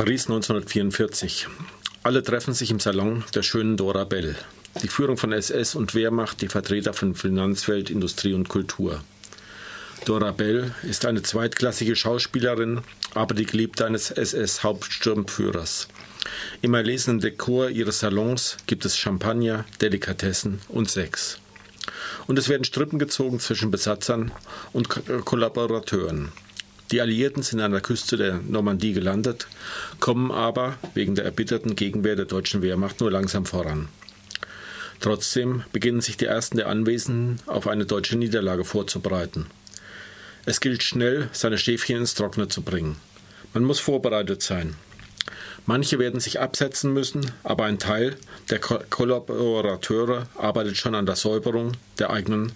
Paris 1944. Alle treffen sich im Salon der schönen Dora Bell. Die Führung von SS und Wehrmacht, die Vertreter von Finanzwelt, Industrie und Kultur. Dora Bell ist eine zweitklassige Schauspielerin, aber die Geliebte eines SS-Hauptsturmführers. Im erlesenen Dekor ihres Salons gibt es Champagner, Delikatessen und Sex. Und es werden Strippen gezogen zwischen Besatzern und Kollaborateuren. Die Alliierten sind an der Küste der Normandie gelandet, kommen aber wegen der erbitterten Gegenwehr der deutschen Wehrmacht nur langsam voran. Trotzdem beginnen sich die ersten der Anwesenden auf eine deutsche Niederlage vorzubereiten. Es gilt schnell, seine Schäfchen ins Trockene zu bringen. Man muss vorbereitet sein. Manche werden sich absetzen müssen, aber ein Teil der Ko Kollaborateure arbeitet schon an der Säuberung der eigenen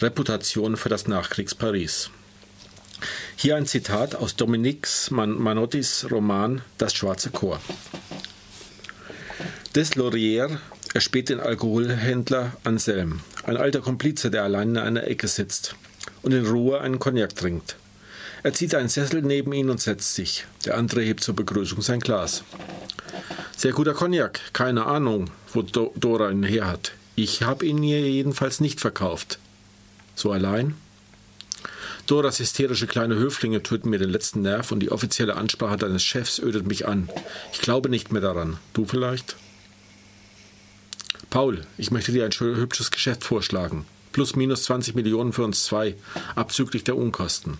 Reputation für das Nachkriegs-Paris. Hier ein Zitat aus Dominique Man Manottis Roman Das schwarze Chor. Des Laurier erspäht den Alkoholhändler Anselm, ein alter Komplize, der allein in einer Ecke sitzt und in Ruhe einen Cognac trinkt. Er zieht einen Sessel neben ihn und setzt sich. Der andere hebt zur Begrüßung sein Glas. Sehr guter Cognac, keine Ahnung, wo Do Dora ihn her hat. Ich habe ihn ihr jedenfalls nicht verkauft. So allein? Doras hysterische kleine Höflinge töten mir den letzten Nerv und die offizielle Ansprache deines Chefs ödet mich an. Ich glaube nicht mehr daran. Du vielleicht? Paul, ich möchte dir ein hübsches Geschäft vorschlagen. Plus minus 20 Millionen für uns zwei, abzüglich der Unkosten.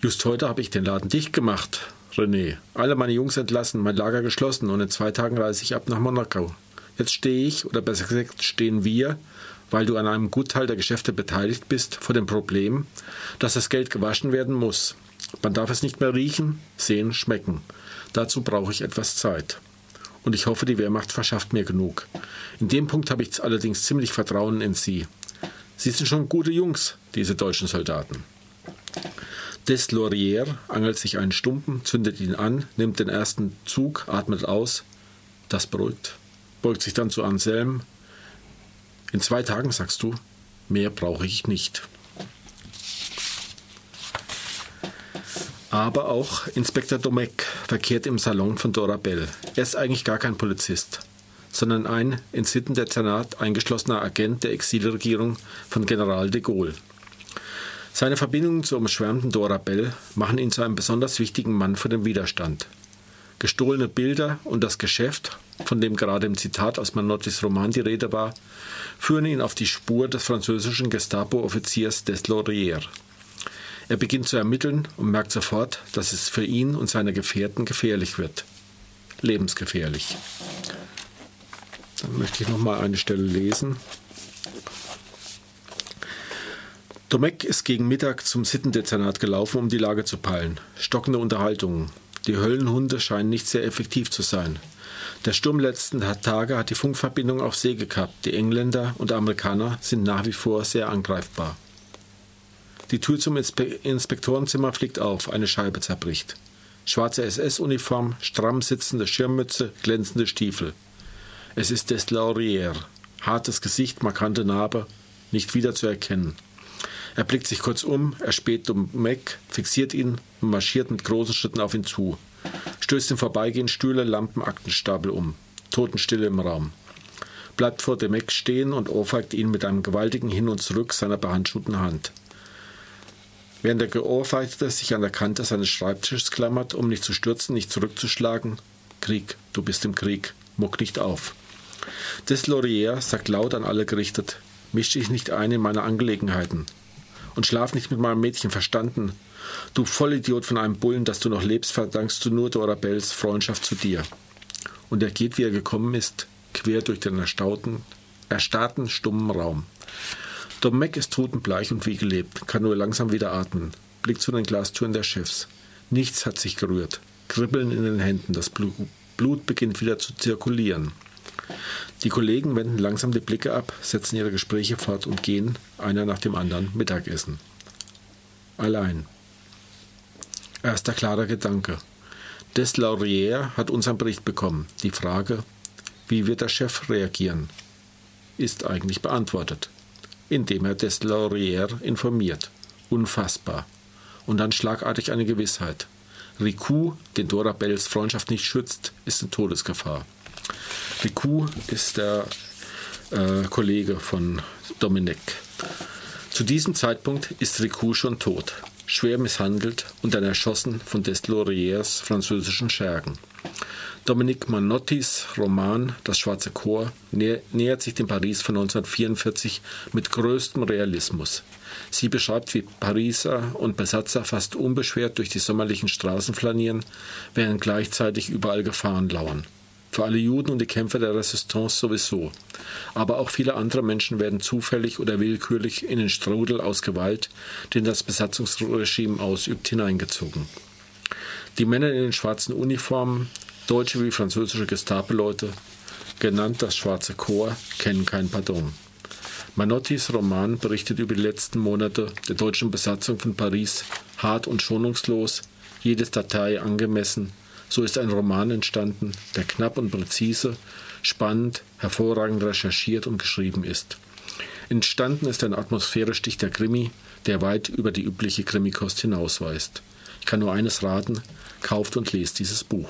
Just heute habe ich den Laden dicht gemacht, René. Alle meine Jungs entlassen, mein Lager geschlossen und in zwei Tagen reise ich ab nach Monaco. Jetzt stehe ich, oder besser gesagt stehen wir, weil du an einem Gutteil der Geschäfte beteiligt bist, vor dem Problem, dass das Geld gewaschen werden muss. Man darf es nicht mehr riechen, sehen, schmecken. Dazu brauche ich etwas Zeit. Und ich hoffe, die Wehrmacht verschafft mir genug. In dem Punkt habe ich allerdings ziemlich Vertrauen in sie. Sie sind schon gute Jungs, diese deutschen Soldaten. Des Laurier angelt sich einen Stumpen, zündet ihn an, nimmt den ersten Zug, atmet aus. Das beruhigt. Beugt sich dann zu Anselm, in zwei Tagen sagst du, mehr brauche ich nicht. Aber auch Inspektor Domek verkehrt im Salon von Dora Bell. Er ist eigentlich gar kein Polizist, sondern ein in Sittendezernat eingeschlossener Agent der Exilregierung von General de Gaulle. Seine Verbindungen zur umschwärmten Dora Bell machen ihn zu einem besonders wichtigen Mann für den Widerstand. Gestohlene Bilder und das Geschäft, von dem gerade im Zitat aus Manottis Roman die Rede war, führen ihn auf die Spur des französischen Gestapo-Offiziers des Laurier. Er beginnt zu ermitteln und merkt sofort, dass es für ihn und seine Gefährten gefährlich wird. Lebensgefährlich. Dann möchte ich noch mal eine Stelle lesen. Domek ist gegen Mittag zum Sittendezernat gelaufen, um die Lage zu peilen. Stockende Unterhaltungen. Die Höllenhunde scheinen nicht sehr effektiv zu sein. Der Sturm letzten Tage hat die Funkverbindung auf See gekappt. Die Engländer und Amerikaner sind nach wie vor sehr angreifbar. Die Tür zum Inspe Inspektorenzimmer fliegt auf, eine Scheibe zerbricht. Schwarze SS-Uniform, stramm sitzende Schirmmütze, glänzende Stiefel. Es ist des Laurier. Hartes Gesicht, markante Narbe, nicht wieder zu erkennen. Er blickt sich kurz um, er späht um Mac, fixiert ihn und marschiert mit großen Schritten auf ihn zu. Stößt im Vorbeigehen Stühle, Lampen, Aktenstapel um. Totenstille im Raum. Bleibt vor dem Eck stehen und ohrfeigt ihn mit einem gewaltigen Hin und Zurück seiner behandschuhten Hand. Während der Geohrfeigte sich an der Kante seines Schreibtisches klammert, um nicht zu stürzen, nicht zurückzuschlagen. Krieg, du bist im Krieg, muck nicht auf. Des Laurier sagt laut an alle gerichtet, misch dich nicht ein in meine Angelegenheiten und schlaf nicht mit meinem Mädchen, verstanden? Du Vollidiot von einem Bullen, dass du noch lebst, verdankst du nur Dora Bells Freundschaft zu dir. Und er geht, wie er gekommen ist, quer durch den erstauten, erstarrten, stummen Raum. Domek ist totenbleich und wie gelebt, kann nur langsam wieder atmen, blickt zu den Glastüren der Chefs. Nichts hat sich gerührt. Kribbeln in den Händen, das Blut beginnt wieder zu zirkulieren. Die Kollegen wenden langsam die Blicke ab, setzen ihre Gespräche fort und gehen, einer nach dem anderen, Mittagessen. Allein. Erster klarer Gedanke. Des Laurier hat unseren Bericht bekommen. Die Frage, wie wird der Chef reagieren, ist eigentlich beantwortet, indem er des Laurier informiert. Unfassbar. Und dann schlagartig eine Gewissheit. Riku, den Dora Bells Freundschaft nicht schützt, ist in Todesgefahr. Riku ist der äh, Kollege von Dominic. Zu diesem Zeitpunkt ist Riku schon tot, schwer misshandelt und dann erschossen von Desloriers französischen Schergen. Dominique Manottis Roman Das Schwarze Chor nähert sich dem Paris von 1944 mit größtem Realismus. Sie beschreibt, wie Pariser und Besatzer fast unbeschwert durch die sommerlichen Straßen flanieren, während gleichzeitig überall Gefahren lauern. Für alle Juden und die Kämpfer der Resistance sowieso. Aber auch viele andere Menschen werden zufällig oder willkürlich in den Strudel aus Gewalt, den das Besatzungsregime ausübt, hineingezogen. Die Männer in den schwarzen Uniformen, deutsche wie französische Gestapo-Leute, genannt das Schwarze Chor, kennen kein Pardon. Manottis Roman berichtet über die letzten Monate der deutschen Besatzung von Paris hart und schonungslos, jedes Datei angemessen. So ist ein Roman entstanden, der knapp und präzise, spannend, hervorragend recherchiert und geschrieben ist. Entstanden ist ein atmosphärisch dichter Krimi, der weit über die übliche Krimikost hinausweist. Ich kann nur eines raten, kauft und lest dieses Buch.